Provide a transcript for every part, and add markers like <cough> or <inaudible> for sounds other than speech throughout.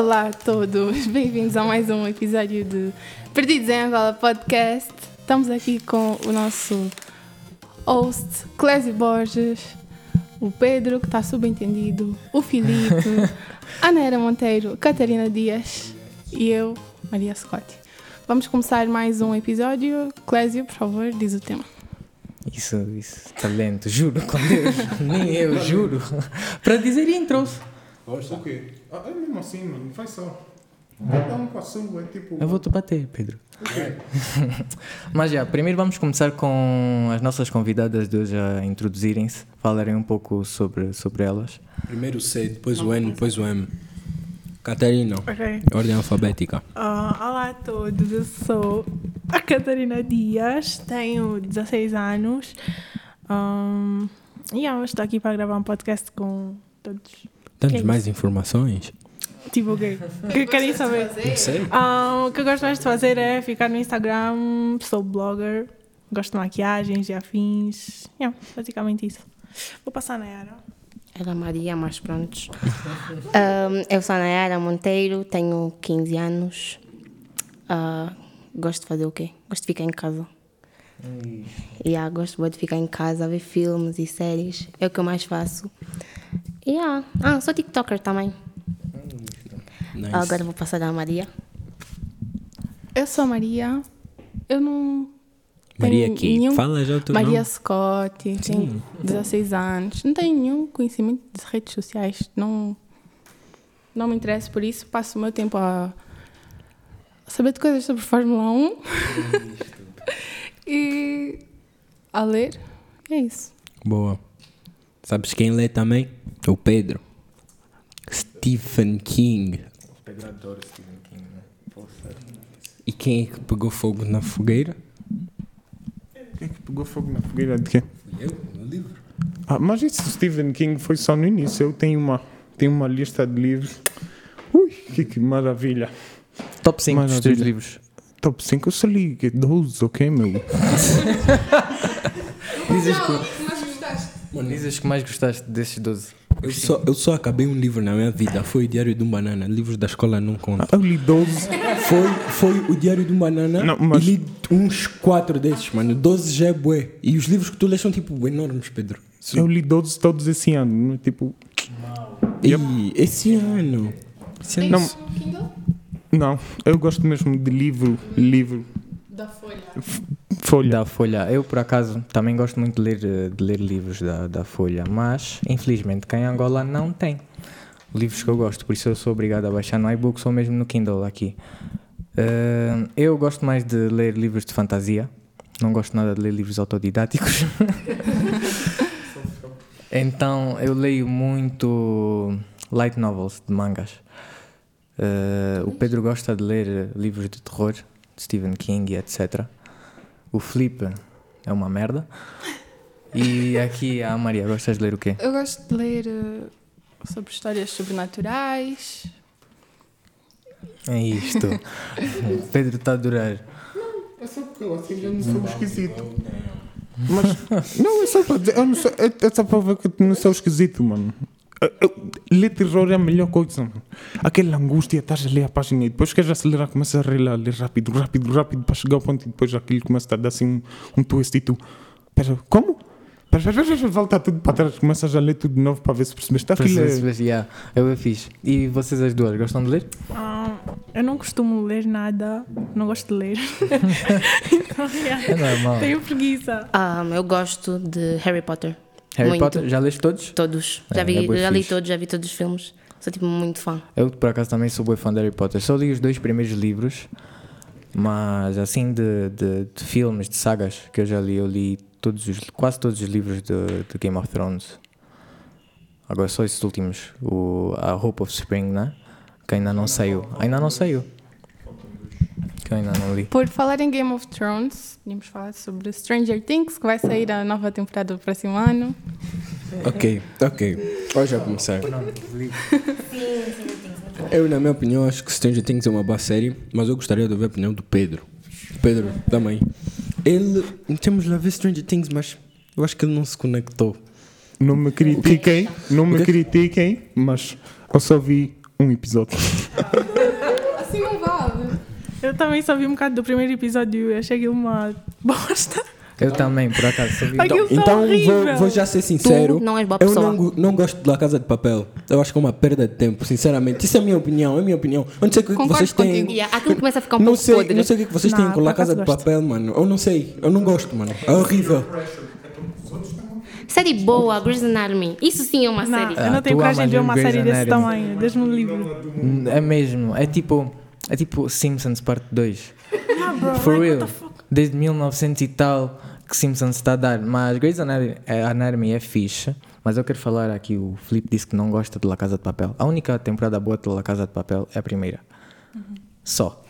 Olá a todos, <laughs> bem-vindos a mais um episódio de Perdidos em Angola Podcast. Estamos aqui com o nosso host, Clésio Borges, o Pedro, que está subentendido, o Filipe, <laughs> a Nera Monteiro, Catarina Dias e eu, Maria Scott. Vamos começar mais um episódio. Clésio, por favor, diz o tema. Isso, isso, talento, juro com Deus, <laughs> nem eu, juro. Para dizer intros. Gosta? O quê? Ah, é mesmo assim, mano. Vai só. Dá um com a sua, é tipo. Eu vou-te bater, Pedro. Ok. <laughs> Mas já, primeiro vamos começar com as nossas convidadas de hoje a introduzirem-se, falarem um pouco sobre, sobre elas. Primeiro o C, depois o N, depois o M. Catarina, Ok. ordem alfabética. Ah, olá a todos, eu sou a Catarina Dias, tenho 16 anos um, e yeah, estou aqui para gravar um podcast com todos. Que é mais informações? Tipo o quê? O <laughs> que querem saber? Não sei. Ah, o que eu gosto mais de fazer é ficar no Instagram, sou blogger, gosto de maquiagens e afins. Yeah, basicamente isso. Vou passar na era. Era Maria, mas prontos. <laughs> Ahm, eu sou a Nayara Monteiro, tenho 15 anos. Ah, gosto de fazer o quê? Gosto de ficar em casa. Yeah, gosto de ficar em casa, ver filmes e séries. É o que eu mais faço. Yeah. Ah, sou TikToker também. Nice. Agora vou passar a Maria. Eu sou a Maria, eu não. Maria tenho aqui. nenhum- Fala já o teu Maria nome. Scott, tenho 16 anos, não tenho nenhum conhecimento de redes sociais, não, não me interesso por isso, passo o meu tempo a, a saber de coisas sobre Fórmula 1 <laughs> e a ler. É isso. Boa. Sabes quem lê também? O Pedro. Stephen King. Pedro adora Stephen King, né? E quem é que pegou fogo na fogueira? Quem é que pegou fogo na fogueira de quê? Eu, no livro. Ah, mas isso Stephen King foi só no início. Eu tenho uma, tenho uma lista de livros. Ui, que, que maravilha. Top 5 dos teus livros. Top 5, eu só li que 12, ok, meu? <laughs> Dizes que, dizes que mais gostaste desses 12. Eu só, eu só acabei um livro na minha vida. Foi o Diário de um Banana. Livros da escola não contam. Eu li 12. Foi, foi o Diário de um Banana Não, mas- e li uns quatro desses, mano. 12 já é bué. E os livros que tu lês são tipo enormes, Pedro. Eu li 12 todos esse ano. não é? Tipo, E esse ano. Esse ano. não, não, eu gosto mesmo de livro, livro, Da Folha. Folha. Da Folha. Eu, por acaso, também gosto muito de ler, eh, de ler livros da, da Folha, mas, infelizmente, cá em Angola não tem livros que eu gosto, por isso eu sou obrigado a baixar no iBooks ou mesmo no Kindle aqui. Eh, eu gosto mais de ler livros de fantasia, não gosto nada de ler livros autodidáticos. <laughs> então, eu leio muito light novels de mangas. Eh, o Pedro gosta de ler livros de terror, de Stephen King e etc. O Felipe é uma merda. E aqui a Maria, gostas de ler o quê? Eu gosto de ler eh, sobre histórias sobrenaturais. É isto. o <laughs> Pedro está a adorar. É só porque eu assim já não sou esquisito. Mas, não, é só para dizer, eu não sou, é, é só para ver que eu não sou esquisito, mano. É a melhor coisa. Aquela angústia, estás a ler a página e depois queres acelerar, começas a ler, lá, ler rápido, rápido, rápido, para chegar ao ponto e depois aquilo começa a dar assim um, um twist e tu, pera, como? Pera, pera, pera, pera, volta tudo para trás, começas a ler tudo de novo para ver se percebeste. Aquilo é, yeah, eu é fixe. E vocês as duas, gostam de ler? Ah, eu não costumo ler nada, não gosto de ler. então, yeah, É normal. tenho preguiça. Ah, eu gosto de Harry Potter. Harry muito. Potter, já leste todos? Todos. É, Já, vi, é já li todos, já vi todos os filmes. Sou tipo muito fã. Eu, por acaso, também sou bem fã de Harry Potter. Só li os dois primeiros livros, mas assim de, de, de filmes, de sagas que eu já li, eu li todos os, quase todos os livros de, de Game of Thrones. Agora só esses últimos, o, a Hope of Spring, né? Que ainda não saiu. Ainda não saiu. Que eu ainda não li. Por falar em Game of Thrones, podíamos falar sobre Stranger Things, que vai sair a nova temporada do próximo ano. Ok, ok. Hoje já começar. <laughs> Eu, na minha opinião, acho que Stranger Things é uma boa série, mas eu gostaria de ouvir a opinião do Pedro. Pedro, também. Ele, temos lá ver Stranger Things, mas eu acho que ele não se conectou. Não me critiquem, não me quê? critiquem, mas eu só vi um episódio. <laughs> Eu também só vi um bocado do primeiro episódio e achei aquilo uma bosta. Eu também, por acaso, só vi. Aquilo tá Então horrível. vou, vou já ser Tu sincero. não és boa Eu pessoa. não, go- não gosto de La Casa de Papel. Eu acho que é uma perda de tempo, sinceramente. Isso é a minha opinião, é a minha opinião. Eu não sei o que Concordo vocês têm. contigo. Yeah, aquilo começa a ficar um Não pouco sei, podre. não sei o que que vocês têm Não, com La por Casa de gosto. Papel, mano. Eu não sei, eu não gosto, mano. É horrível. Série boa, Grey's Anatomy. Isso sim é uma Não, série. eu não Ah, tenho tu coragem de ver uma Grey's série desse Anatomy. tamanho. Desde-me o livro. É mesmo, é tipo. É tipo Simpsons parte 2. <laughs> Ah, bro, For like, real. Desde 1900 e tal que Simpsons está a dar. Mas Grey's Anatomy é- é fixe. Mas eu quero falar aqui, o Felipe disse que não gosta de La Casa de Papel. A única temporada boa de La Casa de Papel é a primeira. Só.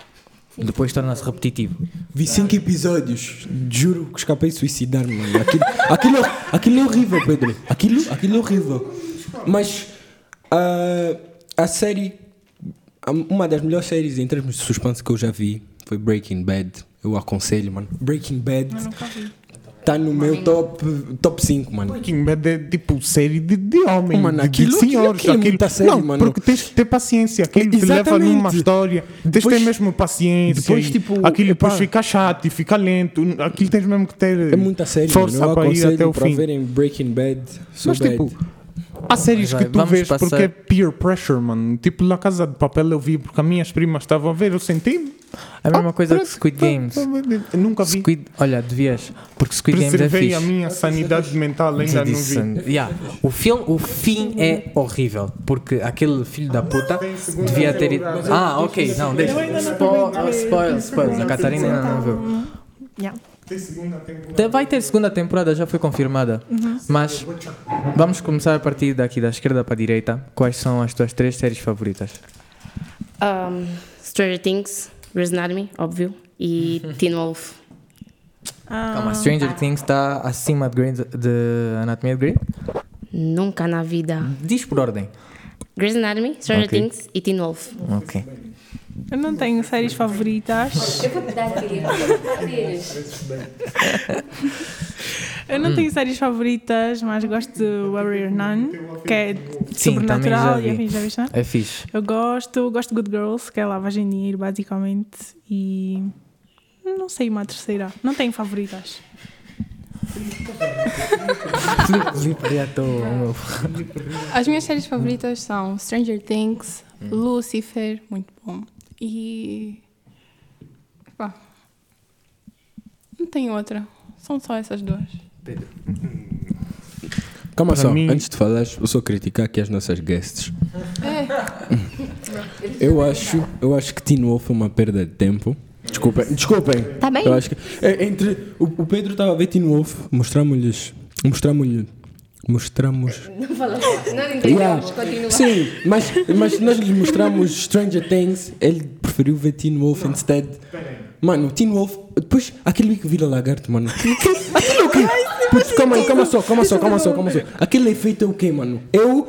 Depois torna-se repetitivo. Vi cinco episódios, juro que escapei de suicidar-me. Aquilo, aquilo, aquilo é horrível, Pedro. Aquilo, aquilo é horrível. Mas ah, a série, uma das melhores séries em termos de suspense que eu já vi foi Breaking Bad. Eu aconselho, mano. Breaking Bad Eu nunca vi. tá no meu top, top 5, mano. Breaking Bad é tipo série de, de homem, Mano, aquilo- de senhores. aquilo é muita série, não, mano. porque tens que ter paciência. Aquilo te leva numa história. Tens que ter mesmo paciência. depois, e tipo, aquilo epá. depois fica chato e fica lento. Aquilo tens mesmo que ter É muita série, força mano. Eu para ir até o para fim. verem Breaking Bad. So Mas bad. tipo, há séries Vai, que tu vês passar- porque é peer pressure, mano. Tipo, La Casa de Papel eu vi porque as minhas primas estavam a ver, eu senti. É a mesma Ah, coisa que Squid tá, Games. eu nunca vi. Squid, olha, devias. Porque Squid Games é Preservei fixe. a minha sanidade mental, ainda não vi. Yeah. O, filme, o fim é horrível, porque aquele filho da puta devia ter ido. Ah, ok, não, deixa. Spoil, spoil. A Catarina ainda não viu. Yeah. Tem segunda temporada. Te- Vai ter segunda temporada, já foi confirmada. Mas vamos começar a partir daqui da esquerda para a direita. Quais são as tuas três séries favoritas? Um, Stranger Things, Grey's Anatomy, óbvio. E Teen Wolf. Ah, Calma, Stranger Things está acima de, Grey's- de Anatomia de Grey? Nunca na vida. Diz por ordem. Grey's Anatomy, Stranger Ok. Things e Teen Wolf. Ok. Eu não tenho séries favoritas. Eu vou te dar Eu não tenho séries favoritas, mas gosto de Warrior Nun, que é Sim, sobrenatural. já e vi. já viste, não? É fixe. Eu gosto, gosto de Good Girls, que é lavagem de dinheiro, basicamente. E. Não sei uma terceira. Não tenho favoritas. Já. As minhas séries favoritas são Stranger Things, Lucifer, muito bom. E. Pá. Não tem outra. São só essas duas. Calma Para só, mim- antes de falares, eu só criticar aqui as nossas guests. É. Eu acho, eu acho que Teen Wolf é uma perda de tempo. Desculpem, desculpem. Tá bem. Eu acho que é, entre o, o Pedro estava a ver Teen Wolf, mostramos-lhes, mostramos-lhe, mostramos. <laughs> Não fala Não Yeah. Sim, mas, mas nós lhes mostramos Stranger Things, ele preferiu ver Teen Wolf instead. Mano, Teen Wolf, depois aquele que vira lagarto, mano. <laughs> Aquilo é o quê? Putz, calma aí, calma só, calma só, calma só, calma só. Aquele efeito é o quê, mano? Eu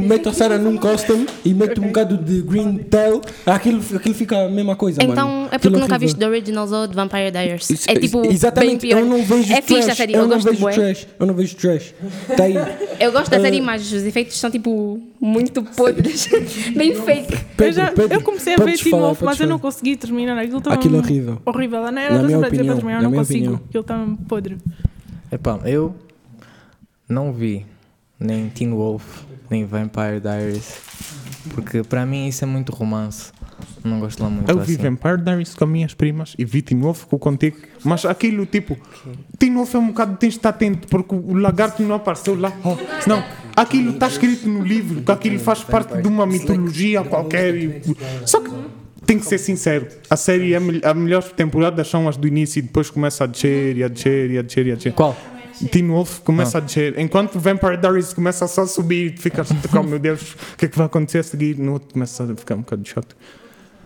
meto a Sarah num costume e meto um bocado de green tail, aquilo, aquilo fica a mesma coisa, mano. Então é porque Aquilo nunca viste The Originals ou The Vampire Diaries. Isso- é tipo exatamente, bem pior. eu não vejo é trash, fixe a série, eu, eu, não gosto de vejo trash, eu não vejo trash. Tá aí. Eu gosto da Ah. série, mas os efeitos são tipo muito podres. <laughs> bem fake. eu, já, Pedro, eu comecei a ver podes Teen falar, Wolf, podes mas eu não consegui terminar. Aquilo Aquilo é horrível. Horrível. Não Na era minha para dizer opinião, para terminar, eu na não minha consigo. opinião. Aquilo está podre. Epá, eu não vi nem Teen Wolf, nem Vampire Diaries. Porque para mim isso é muito romance. Não gosto lá muito Eu vi assim. Vampire Diaries com as minhas primas e vi Teen Wolf com contigo. Mas aquilo, tipo, Teen Wolf é um bocado, tens de estar atento, porque o lagarto não apareceu lá. Oh, não, aquilo está escrito no livro, que aquilo faz parte de uma mitologia qualquer. e- Só que tem que ser sincero, a série, é mel- as melhores temporadas são as do início e depois começa a descer e a descer e a descer e a descer. Qual? Teen Wolf começa a descer, enquanto Vampire Diaries começa só a subir e tu ficas, oh meu Deus, o que é que vai acontecer a seguir? No outro começa a ficar um bocado chato.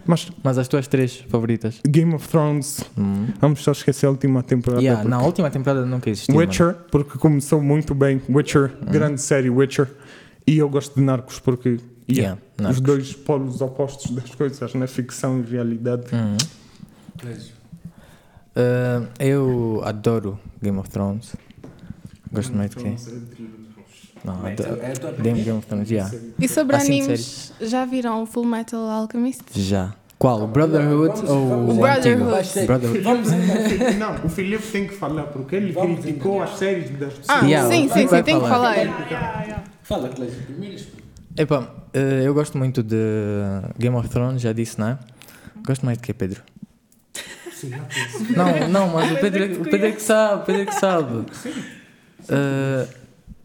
Mas Mas as tuas três favoritas? Game of Thrones, Hum. vamos só esquecer a última temporada. Yeah, na última temporada nunca existiu. mano. Witcher, porque começou muito bem. Witcher, grande série Witcher. E eu gosto de Narcos porque yeah, Yeah, Narcos. os dois polos opostos das coisas, na ficção e realidade. Uhum. Uh, eu adoro Game of Thrones. Gosto mais de quê? Não, adoro- Game Game of Thrones, yeah. E sobre Assim, animes, já viram o Full Metal Alchemist? Já. Qual? Brotherhood ou O o Brotherhood. Brotherhood. Não, o Filipe tem que falar porque ele criticou as séries das Ah, Yeah, sim, o sim, vai sim, tem que falar. falar. Fala, Clésio, primeiro. Epá, eh, eu gosto muito de Game of Thrones, já disse, não é? Gosto mais de que Pedro? Não, não, mas o Pedro, é- o Pedro é que sabe, o Pedro é que sabe. Eh,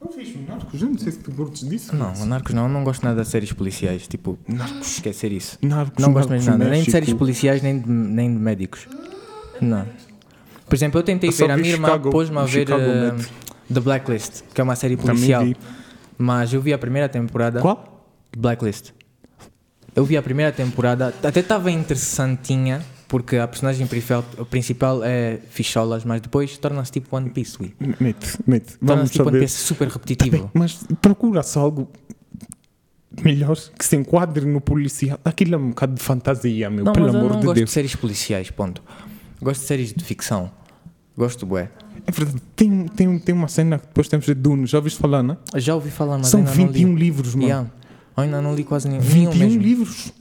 Eu fiz Narcos, eu não sei se tu curtes disso. não, Narcos não, eu não gosto nada de séries policiais, tipo, esquecer isso. Narcos, Não gosto mesmo de Narcos, nada, nem de séries policiais, nem de, nem de médicos. Não. Por exemplo, eu tentei Eu ver, a minha irmã pôs-me a ver Med. The Blacklist, que é uma série policial. Mas eu vi a primeira temporada. Qual? Blacklist. Eu vi a primeira temporada, até estava interessantinha, porque a personagem principal, é ficholas, mas depois torna-se tipo One Piece, ui. Mete, mete. Vamos Torna-se tipo One. Piece super Tá repetitivo. bem, mas procura-se algo melhor que se enquadre no policial. Aquilo é um bocado de fantasia, meu. Não, pelo mas eu amor não de gosto de Deus. séries policiais, ponto. Gosto de séries de ficção. Gosto, bué. É verdade, tem, tem, tem uma cena que depois temos de Dune. Já ouviste falar, não? Já ouvi falar, mas São ainda 21 não li. livros, mano. Yeah. Ainda não li quase nenhum, 21 nenhum mesmo. livros.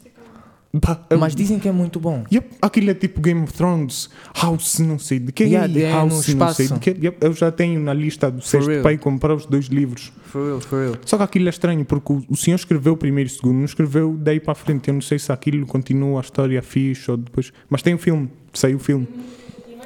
Bah, eu- Mas dizem que é muito bom. Yep, aquilo é tipo Game of Thrones, House, não sei de que, Yeah, é no House, não sei de que. Yep, eu já tenho na lista do sexto real. para ir comprar os dois livros. For real, for real. Só que aquilo é estranho, porque o, o senhor escreveu o primeiro e o segundo, não escreveu daí para a frente. Eu não sei se aquilo continua a história fixe ou depois. Mas tem o filme, saiu o filme.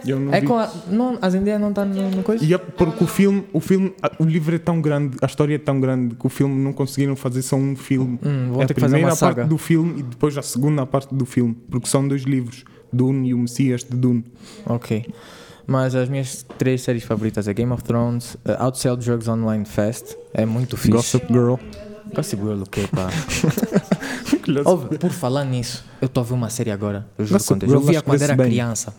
Eu não É vi. com a, não, a Zendaya não está no, no coisa? Yep, porque o filme, o filme, o livro é tão grande, a história é tão grande que o filme não conseguiram fazer só um filme. Hum, vão é ter a que fazer primeira uma saga. parte do filme e depois a segunda parte do filme, porque são dois livros, Dune e o Messias de Dune. Ok. Mas as minhas três séries favoritas é Game of Thrones, uh, Outsell Drugs Online Fest, é muito fixe. Gossip Girl. Gossip Girl, o quê, pá? <laughs> Ouve, por falar nisso, eu estou a ver uma série agora. Eu juro Gossip quando eu Girl via acho que quando vê-se era bem. criança.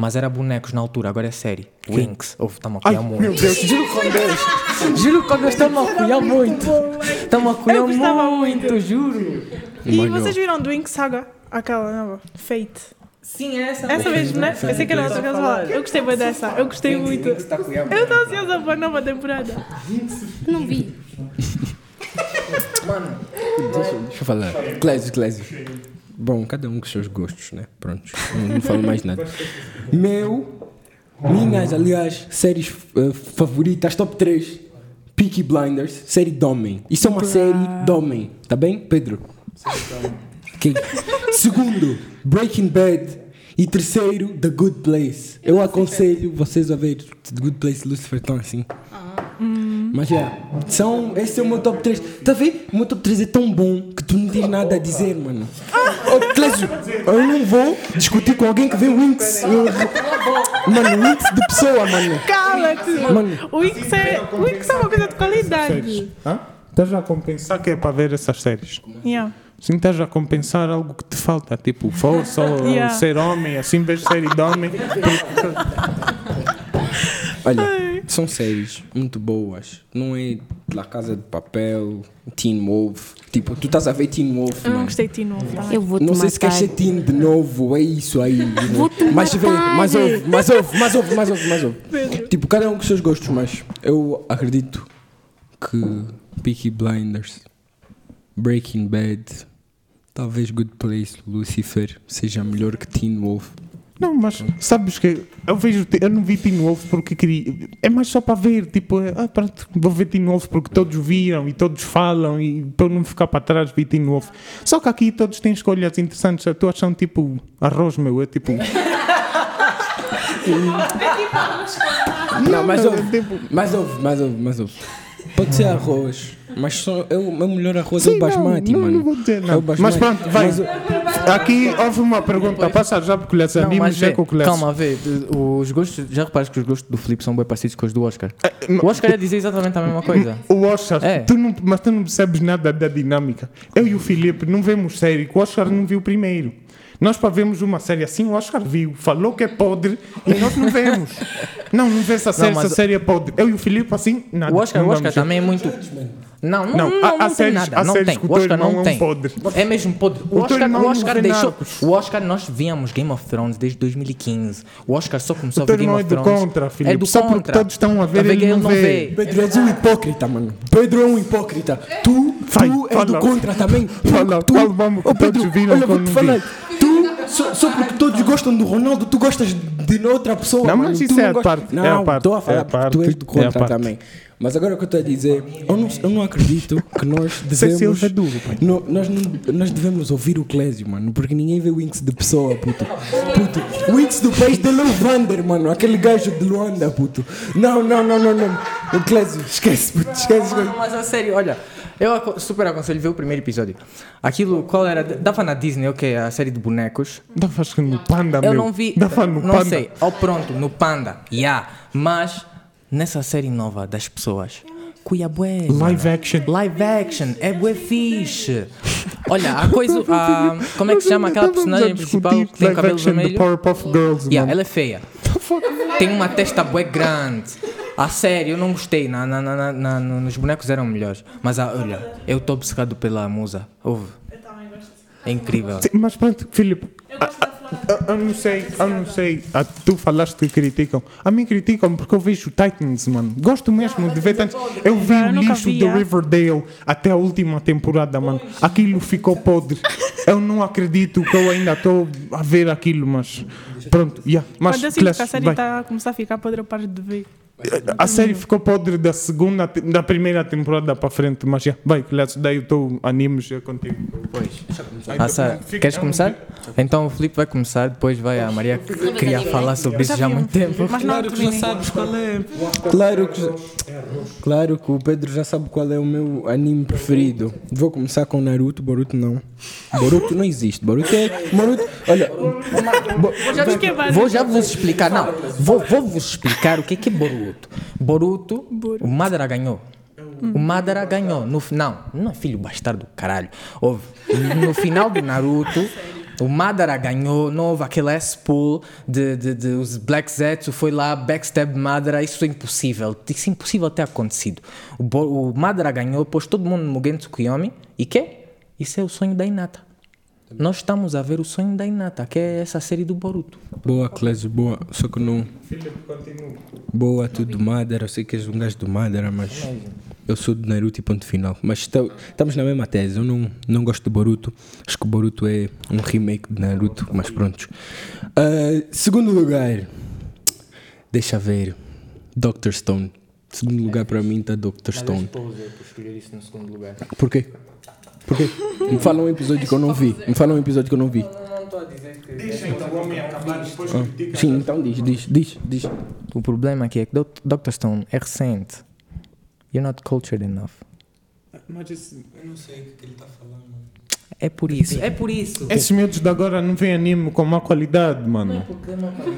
Mas era bonecos na altura, agora é série. Winx. Ouve, estamos a Ai, cuidar meu muito. Deus, Juro com Deus. <laughs> Juro com Deus, estamos a cuidar muito. Estamos a cuidar Eu gostava muito, juro. E Mano. vocês viram Doink Saga? Aquela nova, Fate. Sim, é essa. Essa mesmo, né? Eu sei que era outra que falaram. Eu gostei muito dessa. Eu gostei muito. Eu estou ansiosa para a nova temporada. Não vi. Deixa, deixa eu falar. Clésio, Clésio. Bom, cada um com os seus gostos, né? Pronto. Não, não falo mais nada. Meu, minhas, aliás, séries eh, favoritas, top 3. Peaky Blinders, série de homem. Isso é uma série de homem, tá bem, Pedro? Ok. Segundo, Breaking Bad. E terceiro, The Good Place. Eu aconselho vocês a ver The Good Place, Lucifer, tão assim. Mas já, são, esse é o meu top 3. Tá a ver? O meu top 3 é tão bom que tu não tens nada a dizer, mano. Oh, Clésio, eu não vou discutir com alguém que vê Winx. Eu- Mano, Winx de pessoa, mano. Cala-te! Mano. O Wix é, o é uma coisa de qualidade. Hã? Estás a compensar que é para ver essas séries. Yeah. Sim, estás a compensar algo que te falta, tipo força ou Yeah. ser homem, assim vês série de homem. Olha, são séries muito boas. Não é La Casa de Papel, Teen Wolf. Tipo, tu estás a ver Teen Wolf, Eu não gostei de ti novo. Tá? Eu vou te Não sei matar. se queres ser teen de novo, é isso aí. mas vê, mas ouve, mas ouve, mas ouve, mas ouve, mas ouve. Tipo, cada um com os seus gostos, mas eu acredito que Peaky Blinders, Breaking Bad, talvez Good Place, Lucifer seja melhor que Teen Wolf. Não, mas sabes que eu vejo, eu não vi Teen Wolf porque queria. É mais só para ver, tipo, é, ah, pronto, vou ver Teen Wolf porque todos viram e todos falam e para eu não ficar para trás vi Teen Wolf. Só que aqui todos têm escolhas interessantes, as tuas são tipo arroz, meu, é tipo. Não, mas é ouve, tipo- mas ouve, mas ouve, mas ouve. Pode ser arroz, mas só, é o meu melhor arroz é Sim, o basmati, não, mano. Não, vou dizer, É não. o basmati. Mas pronto, vai. Mas, Aqui houve uma pergunta, passa já porque Não, animes o que lhes- calma, vê. Os gostos, já reparas que os gostos do Filipe são bem parecidos com os do Oscar? O Oscar ia dizer exatamente a mesma coisa. O Oscar, É. tu não, mas tu não percebes nada da dinâmica. Eu e o Filipe não vemos série, que o Oscar não viu primeiro. Nós para vermos uma série assim, o Oscar viu, falou que é podre e nós não vemos. <laughs> não, não vê essa série, mas- essa série é podre. Eu e o Filipe assim, nada. O Oscar, não o Oscar também é muito. Não, não, Não, não, não, há tem séries- nada. Não tem. o O Oscar não é um tem. podre. É mesmo podre. O Oscar, o não Oscar deixou. O Oscar, nós víamos Game of Thrones desde 2015. O Oscar só começou O a ver Game irmão é of do Thrones. contra, Filipe. É do Só porque contra. todos estão a ver, Tá ele vendo? não vê. Pedro és um hipócrita, mano. Pedro é um hipócrita. Tu, Vai, tu és fala. do contra também. Fala, tu, vamos Oh, Pedro, olha, vou te falar. Tu, só, só porque todos gostam do Ronaldo, tu gostas de outra pessoa. Não, mas Tu isso é a parte, é Não, a parte, estou a falar é a porque tu és do é a contra também. Mas agora o que eu estou a dizer, eu não, eu não acredito que nós <laughs> Ser devemos. É duro, pai. No- nós, não- nós devemos ouvir o Clésio, mano, porque ninguém vê o Winx de pessoa, puto. Puto, o Winx do país de Luvander, mano, aquele gajo de Luanda, puto. Não, não, não, não, não. O Clésio, esquece, puto, esquece. Mano, mas a sério, olha, eu aco- super aconselho ver o primeiro episódio. Aquilo, qual era? Dava na Disney, ok, a série de bonecos. Que no Panda, Eu meu. não vi, faz no não Panda. sei, oh pronto, no Panda, yeah. Mas nessa série nova das pessoas, cuia bué. Live action. Live action, é bué fixe. Olha, a coisa, a, como é que se chama aquela a personagem principal que tem cabelo action vermelho? Powerpuff Girls, Yeah, ela é feia. Tem uma testa bué grande. A sério, eu não gostei. Na, na, na, na- na- nos bonecos eram melhores. Mas ah, olha, eu estou obcecado pela musa. Ouve. É incrível. Sim, mas pronto, Filipe. a- a- Eu, eu não sei, eu não sei. Ah, tu falaste que criticam. A mim criticam porque eu vejo Titans, mano. Gosto mesmo de ver Titans. Eu vi o lixo do ah. Riverdale até a última temporada, mano. Aquilo ficou podre. Eu não acredito que eu ainda estou a ver aquilo, mas. Pronto, yeah. mas Quando eu sinto que a série está a começar a ficar podre, eu paro de ver. A série ficou podre da segunda, da primeira temporada para frente, mas já, vai, Clash, daí o teu animes é contigo. Ah, Sara, queres começar? Então o Filipe vai começar, depois vai a Maria que queria falar sobre isso já há muito tempo. Mas Claro que já sabes qual é. Claro que, claro que o Pedro já sabe qual é o meu anime preferido. Vou começar com Naruto, Boruto não. Boruto não existe. Boruto é. Boruto, olha. Bo- Já. Vou já vos explicar, não, vou, vou vos explicar o que é que é Boruto. Boruto, o Madara ganhou. O Madara ganhou. No, não, não é filho bastardo, caralho. Houve, no final do Naruto, <laughs> o Madara ganhou, não houve aquele S-pull de, de, de os Black Zetsu foi lá, backstab Madara, isso é impossível. Isso é impossível ter acontecido. O, o Madara ganhou, pôs todo mundo no Mugen Tsukuyomi, e que? Isso é o sonho da Hinata. Nós estamos a ver o sonho da Hinata, que é essa série do Boruto. Boa, Clésio, boa. Só que não. Boa, tu do Madara. Eu sei que és um gajo do Madara, mas. Eu sou do Naruto e ponto final. Mas está- estamos na mesma tese. Eu não, não gosto de Boruto. Acho que o Boruto é um remake de Naruto, mas pronto. Ah, segundo lugar. Deixa ver. Dr. Stone. Segundo lugar para mim está Dr. Stone. por escolher isso no segundo lugar. Por quê? Por quê? Me fala um episódio que eu não vi. Me fala um episódio que eu não vi. Não estou a dizer que. Ah, sim, então diz, diz, diz, diz. O problema aqui é que Dr. Stone é recente. You're not cultured enough. Mas esse- Eu não sei o que ele está falando. É por isso. É por isso. esses miúdos de agora não veem anime com má qualidade, mano.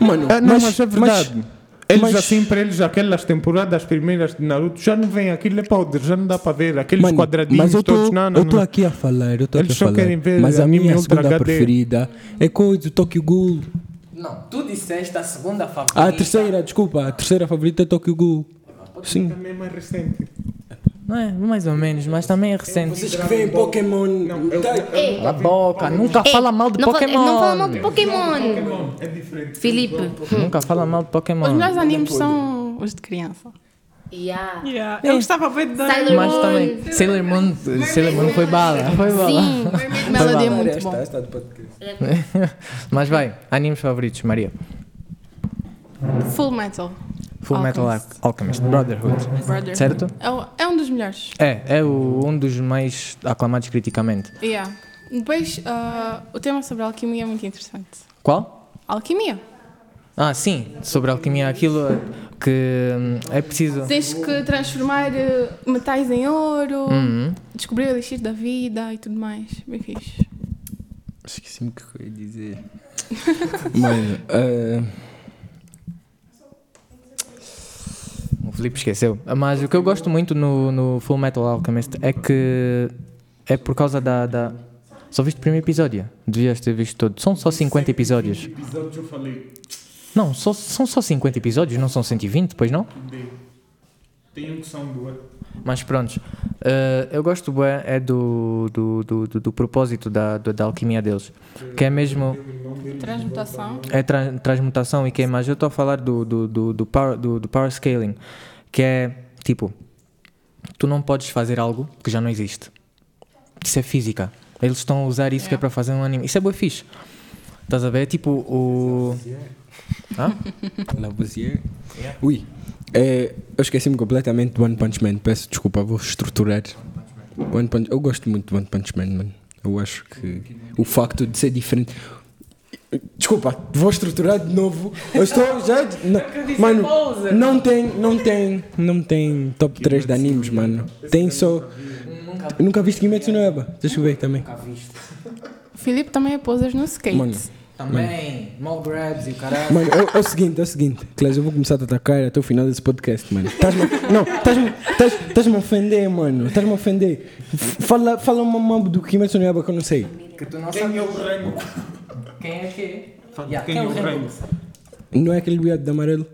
Mano, Ah, não, mas, é verdade. Eles mas- assim, para eles, aquelas temporadas primeiras de Naruto, já não vem aquilo é podre, já não dá para ver. Aqueles Mano, quadradinhos mas eu todos, tô, não, não, eu não. aqui a falar, eu Eles aqui só a falar. querem ver mas a minha segunda HD. preferida é coisa do Tokyo Ghoul. Não, tu disseste a segunda favorita. A terceira, desculpa, a terceira favorita é Tokyo Ghoul. Sim. Também é mais recente. Não é? Mais ou menos, mas também é recente. Vocês que veem Pokémon. Ei, Cala a boca, nunca ei, fala mal de não Pokémon. Não fala mal de Pokémon. É diferente. Filipe. Nunca fala mal de Pokémon. Os melhores animes são os de criança. Yeah. Yeah. Eu gostava bem de dar. Sailor Mas Moon. também, Sailor Moon, Sailor Moon foi bala, foi bala. Sim. Melody é muito <laughs> bom. Mas vai, animes favoritos, Maria. Full Metal. Full Metal Alchemist. Brotherhood. Brother. Certo? É, o- é um dos melhores. É, é o- um dos mais aclamados criticamente. Yeah. Depois, ah, o tema sobre a alquimia é muito interessante. Qual? Alquimia. Ah, sim, sobre alquimia, aquilo que hum, é preciso. Tens que transformar eh, metais em ouro, Uhum. descobrir o elixir da vida e tudo mais. Bem fixe. Esqueci-me o que eu ia dizer. <laughs> Mano, ah, O Filipe esqueceu. Mas o que eu gosto muito no, no Full Metal Alchemist é que é por causa da, da- Só viste o primeiro episódio? Devias ter visto todo. São só 50 episódios. episódios eu falei. Não, só, são só 50 episódios, não são 120, pois não? Tem um que são duas. Mas pronto, eh, eu gosto é do, do, do, do, do propósito da, do- da alquimia deles. Que é mesmo. Transmutação. É tra- transmutação e que mas eu estou a falar do, do, do, do, power, do, do power scaling, que é tipo, tu não podes fazer algo que já não existe. Isso é física. Eles estão a usar isso que é para fazer um anime. Isso é bué fixe. Estás a ver? É tipo o. Hã? Lavoisier. Ui, é, eu esqueci-me completamente do One Punch Man. Peço desculpa, vou estruturar. One Punch, eu gosto muito do One Punch Man, mano. Eu acho que o facto de ser diferente. Desculpa, vou estruturar de novo. Eu estou <laughs> já. Não, mano, não tem, não tem, não tem top 3 de animes, mano. Tem só. Eu nunca viste Kimetsu no Yaiba. Deixa eu ver também. O Filipe também é posas no skate. Mano, Também, mall grabs e o caralho. Mano, é, é o seguinte, é o seguinte, Clés, eu vou começar a te atacar até o final desse podcast, mano. Estás-me, não, estás-me, estás, estás-me a ofender, mano. Estás-me a ofender. F- Fala, fala uma mambo do Kimetsu no que eu não sei. Que tu não Quem sabes é o reino? Quem é que Fala, Quem é o reino? Não é aquele viado de amarelo?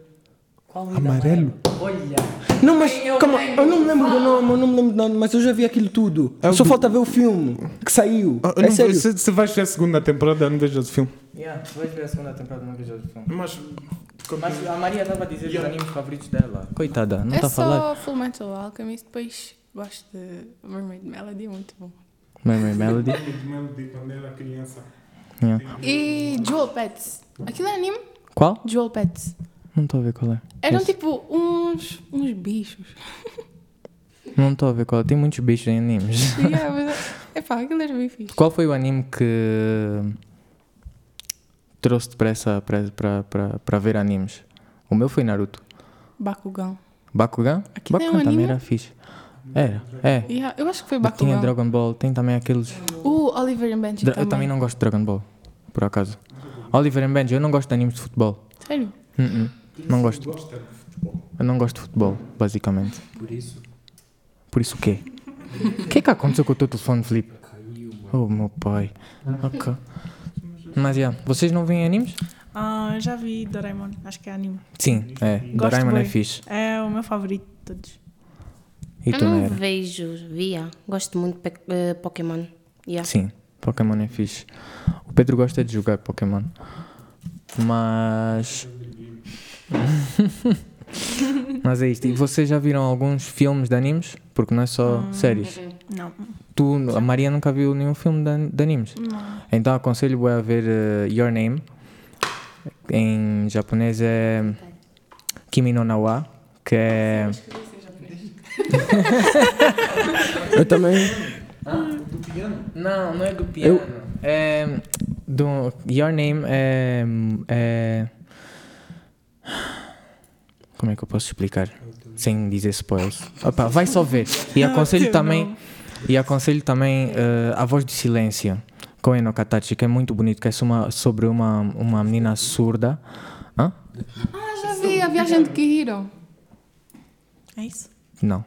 Qual Amarelo? Olha. Não, mas Quem é calma, reino? eu não me lembro do nome, eu não me lembro do nome, mas eu já vi aquilo tudo. É o Só do- falta ver o filme que saiu. Ah, eu é não- sério. Se, se vais ver a segunda temporada, eu não vejo esse filme. Yeah, vais ver a segunda temporada no episódio do filme. Mas. Mas a Maria estava a dizer os animes favoritos dela. Coitada, não é está a falar. só Full Metal Alchemist, depois gosto de Mermaid Melody, é muito bom. Mermaid Melody. Melody quando era criança. Yeah. E Jewel Pets. Aquilo é anime? Qual? Jewel Pets. Não estou a ver qual é. Eram Esse. tipo uns, uns bichos. <laughs> Não estou a ver qual é. Tem muitos bichos em animes. <laughs> yeah, mas, epá, aquilo era bem fixe. Qual foi o anime que trouxe-te para, essa, para, ver animes? O meu foi Naruto. Bakugan. Bakugan? Aquilo é um Bakugan também anime? era fixe. Era, é. Yeah, eu acho que foi Tinha Bakugan. Dragon Ball, tem também aqueles. O Oliver and Benji Dra- também. Eu também não gosto de Dragon Ball, por acaso. Oliver and Benji, eu não gosto de animes de futebol. Sério? Uh-uh. Não gosto. Eu não gosto de futebol, basicamente. Por isso. Por isso o quê? O que é que aconteceu com o teu telefone, Felipe? Oh, meu pai. Ok. Mas, já, vocês não veem animes? Ah, já vi Doraemon, acho que é anime. Sim, é. Gosto Doraemon é bué. fixe. É o meu favorito de todos. E eu tu, não vejo, via. Gosto muito de pe- eh, Pokémon. Yeah. Sim, Pokémon é fixe. O Pedro gosta de jogar Pokémon. Mas. <laughs> Mas é isto. E vocês já viram alguns filmes de animes? Porque não é só séries. Não. Tu, a Maria nunca viu nenhum filme de, de animes. Não. Então aconselho a ver eh, Your Name. Em japonês é Kimi no Nawa, que é. Eu também. Não, não é do piano. É. Do, Your Name é. é. Como é que eu posso explicar? Sem dizer spoilers. Opa, vai só ver. E aconselho Eu também. E aconselho também eh, A Voz do Silêncio, com Eno Katachi, que é muito bonito, que é uma- sobre uma, uma menina surda. Hã? Ah, já vi a viagem de Kihiro. É isso? Não.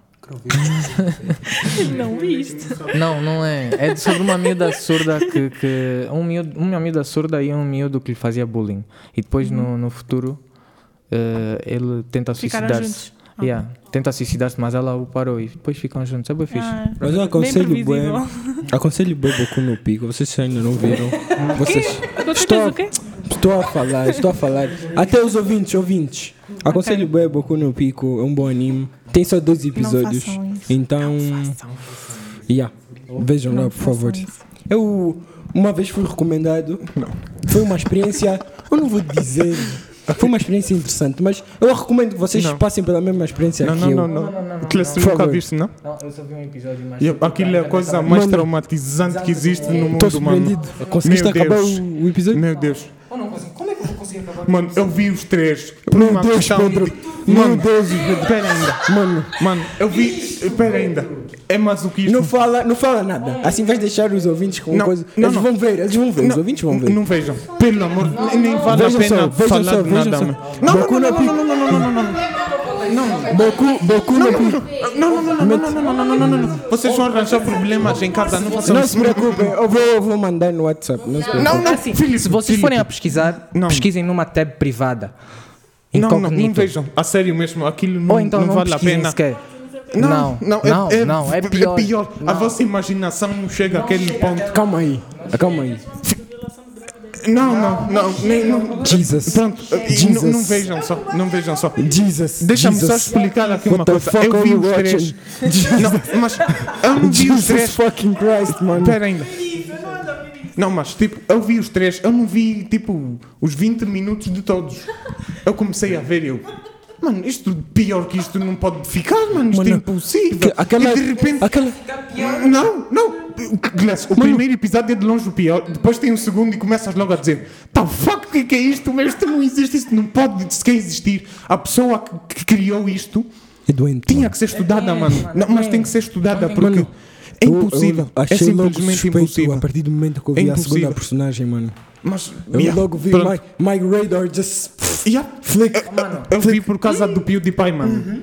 Não viste. Não, não é. É sobre uma miúda surda que. que um miúdo, uma miúda surda e um miúdo que lhe fazia bullying. E depois no, no futuro eh, ele tenta suicidar-se. Yeah, tenta suicidar-se, mas ela o parou e depois ficam juntos. É bem fixe. Ah, Mas eu aconselho bem. Aconselho bem Boku no Pico. Vocês ainda não viram. <laughs> Vocês. Você Estou, estou a falar, estou a falar. Até os ouvintes, ouvintes. Aconselho bem Boku no Pico. É um bom anime. Tem só dois episódios. façam isso. Então. Yeah. Vejam lá, Não por favor. isso. Eu uma vez fui recomendado. Foi uma experiência. Eu não vou dizer. Foi uma experiência interessante, mas eu recomendo que vocês Não. passem pela mesma experiência Não, que não, eu. não, não, não. não, não, não. tu nunca viste, não? Não, eu só vi um episódio, mas. Aquilo é a coisa mais Mano. traumatizante que existe no mundo, Estou mano. surpreendido. Conseguiste Meu acabar Deus. o, o episódio? Meu Deus. Oh, não consigo. Como é que eu vou conseguir acabar? Mano, eu vi os três. Por Meu Deus, Pedro. De- Meu Mano, Deus. Espera ainda. Mano, Mano, eu vi. Espera ainda. É masoquismo. não fala, não fala nada. Assim vais deixar os ouvintes com Não, coisa. não, eles não. vão ver, eles vão ver, os Não, ouvintes vão ver. Não vejam. Pelo amor. nem- Nem vale Vejam a pena só, vejam falar só, de vejam nada. só. mano. Não, não, Boku não, no não, Pico. não, não, não, não, não, não, não. Boku, Boku Pico. Não, não, não, não, não, não, não, não, não, não, não. Vocês vão arranjar problemas em casa, não façam Não isso. se preocupem, eu vou, eu vou mandar no WhatsApp. Não se preocupem. Não, não, Assim, Filipe, se vocês Filipe. forem a pesquisar, Não. pesquisem numa tab privada. Não, não, não vejam. A sério mesmo, aquilo não, Ou então não, não, vale a pena. sequer. Não, não, é, não, é, não, é pior. A vossa imaginação não chega àquele ponto. Calma aí, calma aí. Não, não, não, nem, não. Jesus. Pronto, Jesus. não, não vejam só, não vejam só. Jesus. Deixa-me só Jesus. explicar aqui What uma coisa. fuck Eu vi os três. Não, mas eu não vi os Jesus três. fucking Christ, mano. Espera ainda. Não, mas tipo, eu vi os três, eu não vi tipo os 20 minutos de todos. Eu comecei a ver eu. Mano, isto pior que isto não pode ficar, mano. Isto Mano, é impossível. que- aquela- e de repente. aquela- Não, não. Glass, o primeiro episódio é de longe o pior. Depois tem o segundo e começas logo a dizer: Tá fuck, o que é que é isto? Mas isto não existe, isto não pode sequer existir. A pessoa que que criou isto É doente. tinha mano. que ser estudada, mano. Não, mas tem que ser estudada porque Mano, é Eu- impossível. Eu, É achei logo simplesmente impossível. a partir do momento que eu É vi a impossível. segunda personagem, mano. Mas Eu yeah, logo vi pronto. my, my radar just Yeah. flick. Eu, eu vi por causa do PewDiePie, mano.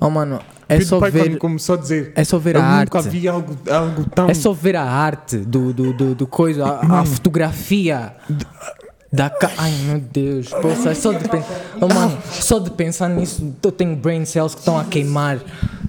Oh, mano, é só ver. começou a dizer. É só ver eu a nunca arte. vi algo, algo tão. É só ver a arte do, do, do, do coisa, a, a fotografia da ca... Ai meu Deus, poxa, é só de pensar. Oh, mano, só de pensar nisso, eu tenho brain cells que estão a queimar.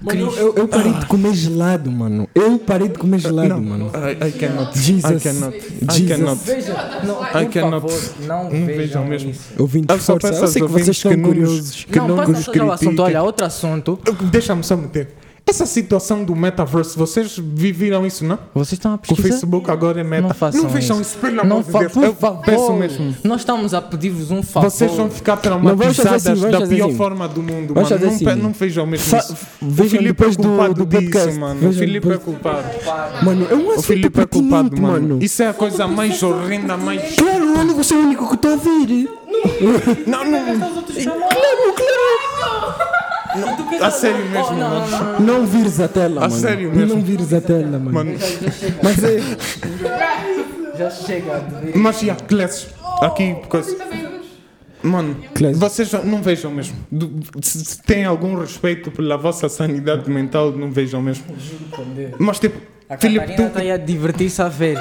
Mano, eu, eu, eu parei de comer gelado, mano. Eu parei de comer gelado, mano. I, I cannot. Jesus. I cannot. I Jesus. cannot. Veja, não, I por cannot. favor, não, Não vejam mesmo. isso. Eu vim de Eu só força. peço Eu aos sei que ouvintes vocês que estão não nos- curiosos. que não, não passa nos só ao assunto. critiquem. Olha, outro assunto. Deixa-me só meter. Essa situação do metaverse, vocês viram isso, não? Vocês estão a Que o pesquisar? Facebook agora é meta. Não façam vejam isso. isso, pelo Não amor de fa- Deus. Eu favor. peço mesmo. Nós estamos a pedir-vos um favor. Vocês vão ficar traumatizadas assim, da pior assim. forma do mundo, Vamos mano. Não, pe- assim. não vejam mesmo Fa- isso. O vejam Filipe é depois do- culpado do disso, podcast. mano. O Vejam Filipe é depois- culpado. Mano, é um O Filipe é culpado, mano. mano. Isso é a coisa mais horrenda, mais... Claro, eu não vou ser o único que estou a ouvir. Não, não... A sério mesmo, mano. Não vires a tela, A mano. sério mesmo. Não vires a tela, mano. Mano, Mas é... Já chega mas, já, Clécio, aqui, coisa... Mano, Clécio. vocês não vejam mesmo. Se têm algum respeito pela vossa sanidade mental, não vejam mesmo. Mas, tipo, A Filipe, Catarina tu... está a divertir-se a ver.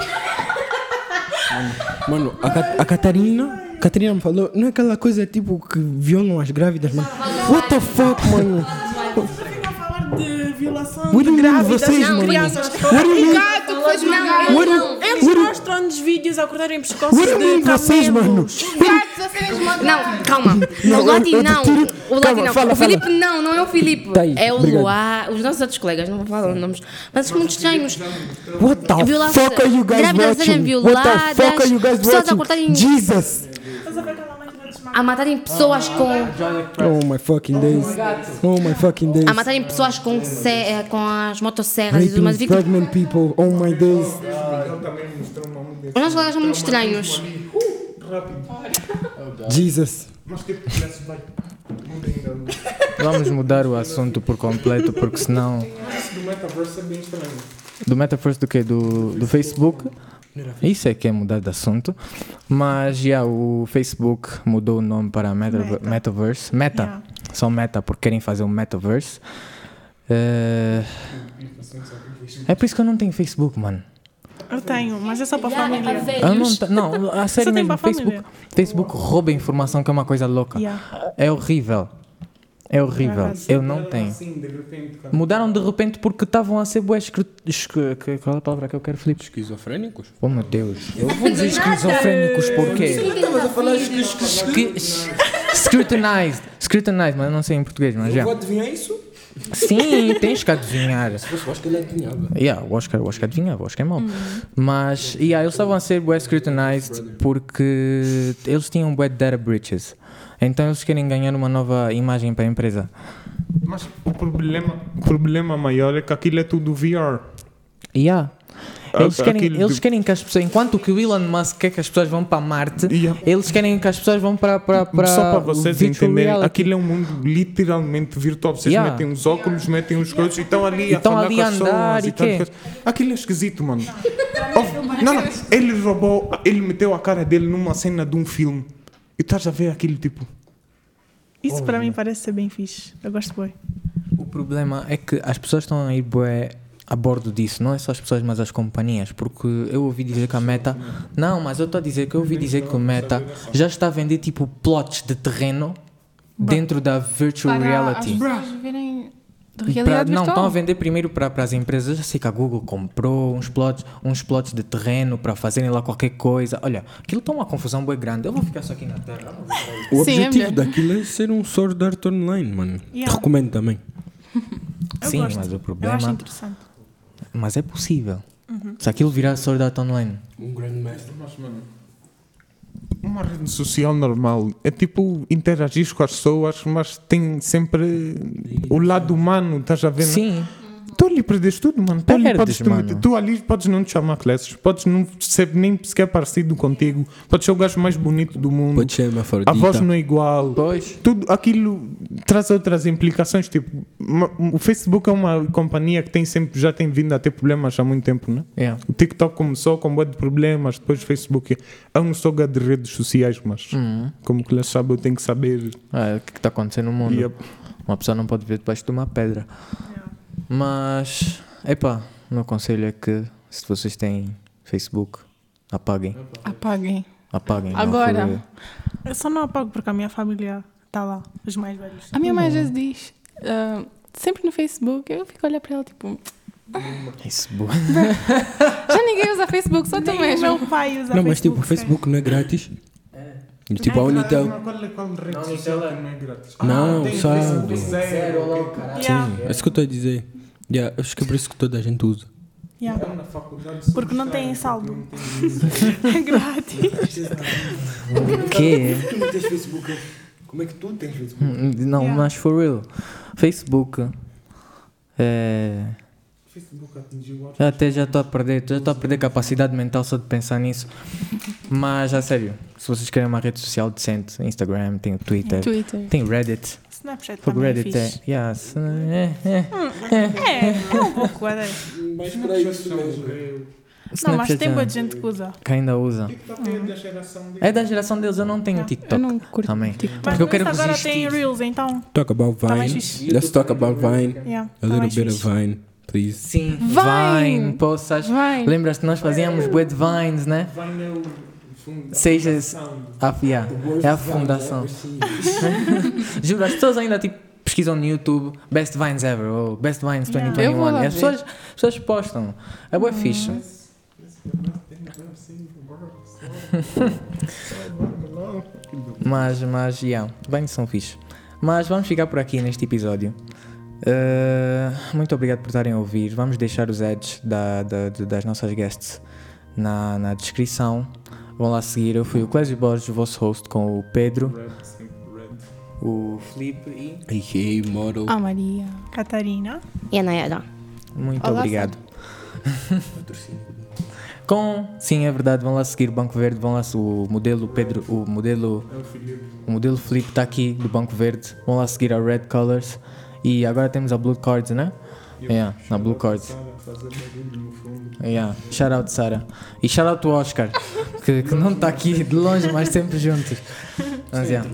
Mano, a, Ca- a Catarina... Catarina me falou, não é aquela coisa tipo que violam as grávidas, mano. What the fuck, mano? a falar de violação What do de grávidas vocês, mano? crianças. What do you mean? Gato que. What do- Eles mostram-nos vídeos a cortarem pescoços de vocês, mano? camelos. Gatos a serem esmagados. Não, calma. Não, o eu não. tiro- O Calma, não. fala, o Filipe fala. não, não é o Filipe. Tá aí, é o obrigado. Luá. Os nossos outros colegas, não vou falar nomes. Mas são muito estranhos. What the fuck are you guys grávidas serem watching? What the fuck are you guys watching? Jesus! A matarem pessoas com. Oh my fucking days. Oh my fucking days. A matarem pessoas com, se- com as motosserras e tudo mais. Raping Vi que pregnant people. Oh my days. Os nossos colegas são muito estranhos. Jesus. Clécio, vai. Vamos mudar o assunto por completo, porque senão. Do metaverse é bem estranho. Do metaverse do quê? Do, do Facebook? Isso é que é mudar de assunto. Mas já o Facebook mudou o nome para Meta, Meta. Metaverse. Meta. Yeah. Só Meta porque querem fazer um Metaverse. Eh, É por isso que eu não tenho Facebook, mano. Eu tenho, mas é só para a família. Eu não, não, a sério tem mesmo, Facebook, família. Facebook rouba informação que é uma coisa louca. Yeah. É horrível. É horrível. Arrasa. Eu não tenho. Assim, de repente. Mudaram de repente porque estavam a ser bué escru- que- Qual é a palavra que eu quero, Filipe? Esquizofrénicos? Oh meu Deus. Eu vou dizer <laughs> esquizofrénicos porquê? Estavas a falar Scrutinized. Scrutinized, mas eu não sei em português, mas já. Vou adivinhar isso? Sim, tens que adivinhar. Eu acho que ele adivinhava. Yeah, o Oscar, o Oscar adivinhava, o Oscar é mau. Mas, yeah, eles estavam a ser bué scrutinized porque eles tinham bué data breaches. Então eles querem ganhar uma nova imagem para a empresa. Mas o problema, o problema maior é que aquilo é tudo VR. Yeah. Ah, Eles querem, aquilo eles querem que as pessoas, enquanto que o Elon Musk quer que as pessoas vão para Marte, Yeah. eles querem que as pessoas vão para, para, para Só para vocês entenderem, reality. aquilo é um mundo literalmente virtual. Vocês Yeah. metem os óculos, metem os coisas e estão ali E a estão ali a andar pessoas e e quê? Aquilo é esquisito, mano. Oh, não, não, ele roubou, ele meteu a cara dele numa cena de um filme e estás a ver aquilo tipo. Isso para mim parece ser bem fixe. Eu gosto bem. O problema é que as pessoas estão a ir bué a bordo disso, não é só as pessoas, mas as companhias, porque eu ouvi dizer que a Meta, não, mas eu estou a dizer que eu ouvi dizer que o Meta já está a vender tipo plots de terreno dentro da virtual Para as reality. pessoas Pra- não, estão a vender primeiro para as empresas. Eu já sei que a Google comprou uns plots, uns plots de terreno para fazerem lá qualquer coisa. Olha, aquilo está uma confusão bem grande. Eu vou ficar só aqui na terra. O Sim, é objetivo melhor. daquilo é ser um Sword Art Online, mano. Yeah. Recomendo também. <laughs> Eu Sim, gosto. mas o Eu acho problema. interessante. Mas é possível. Uhum. Se aquilo virar Sword Art Online. Um grande mestre. Mas, mano, uma rede social normal é tipo interagir com as pessoas, mas tem sempre o lado humano, estás a ver? né? Sim, Tu ali perdes tudo, mano. Tu, ali podes, tu, mano. tu ali podes não te chamar classes, podes não ser nem sequer parecido contigo, podes ser o gajo mais bonito do mundo, Pode ser uma a voz não é igual. pois. Tudo aquilo traz outras implicações. Tipo, o Facebook é uma companhia que tem sempre, já tem vindo a ter problemas há muito tempo, né? Yeah. O TikTok começou com um de problemas, depois o Facebook. Eu não sou gado de redes sociais, mas Uhum. como que eles sabem, eu tenho que saber. Ah, o que está acontecendo no mundo? E a- Uma pessoa não pode ver debaixo de uma pedra. Mas, epá, o meu conselho é que se vocês têm Facebook, apaguem. Apaguem. Apaguem. não Agora. Eu só não apago porque a minha família está lá, os mais velhos. A minha mãe às vezes diz, ah, sempre no Facebook, eu fico a olhar para ela tipo, Facebook. <laughs> já ninguém usa Facebook, só tu Nem o mesmo. meu pai usa Não, mas tipo, o sequer. Facebook não é grátis. E, Tipo, a Unitel. Qual é qual rede social que não é grátis? Não, tem sabe. Facebook zero, ok. Yeah, Sim, é isso que eu estou a dizer. Yeah, acho que é por isso que toda a gente usa. yeah. Porque não tem saldo. <laughs> É grátis. <laughs> O quê? Tu não tens Facebook? Como é que tu tens Facebook? Hum, Não, Yeah. mas for real. Facebook. É. Facebook atingiu até já estou a perder, já estou a perder capacidade mental só de pensar nisso. Mas a sério, se vocês querem uma rede social decente, Instagram, tem o Twitter, Twitter. tem Reddit. Snapchat Porque também é Reddit é. fixe. Yeah, se- é, é. É, é um pouco, é. Mas para isso mesmo. Não, mas Snapchat tem é- boa de gente que usa. que ainda usa. TikTok é da geração dele. É da geração deles, eu não tenho. TikTok. Eu não curto Também. TikTok. Mas Porque eu quero agora resistir. tem Reels, então. Talk about Tá mais Vine. fixe. Let's talk about Vine. Yeah, A tá little mais bit of fixe. Vine, please. Sim, Vine. Vine, poças. Vai. Lembras-te, nós fazíamos bué de Vines, né? Vai no fundo. Seja. Sound. Ah, é a fundação. <laughs> Juro, as pessoas ainda tipo, pesquisam no YouTube Best Vines Ever ou Best Vines Yeah. 2021. Eu vou lá e as pessoas, as pessoas postam. É bué fixe. <laughs> Mas, mas, yeah, Vines são fixe. Mas vamos ficar por aqui neste episódio. Uh, muito obrigado por estarem a ouvir. Vamos deixar os ads da, da- das nossas guests na, na descrição. Vão lá seguir. Eu fui o Clésio Borges, o vosso host, com o Pedro, Red, red. o Felipe e. Hey, model. Ah, Maria. Catarina. E a Nayara. Muito Olá, obrigado. <laughs> Com, sim, é verdade, vão lá seguir o Banco Verde, vão lá o modelo Pedro, o modelo, É o modelo Felipe está aqui do Banco Verde, vão lá seguir a Red Colors e agora temos a Blue Cards, né? Yeah, na Blue Cards. No fundo. Yeah. Shout out Sara. E shout out to Oscar, que, que não está aqui de longe, mas sempre juntos. Mas, yeah.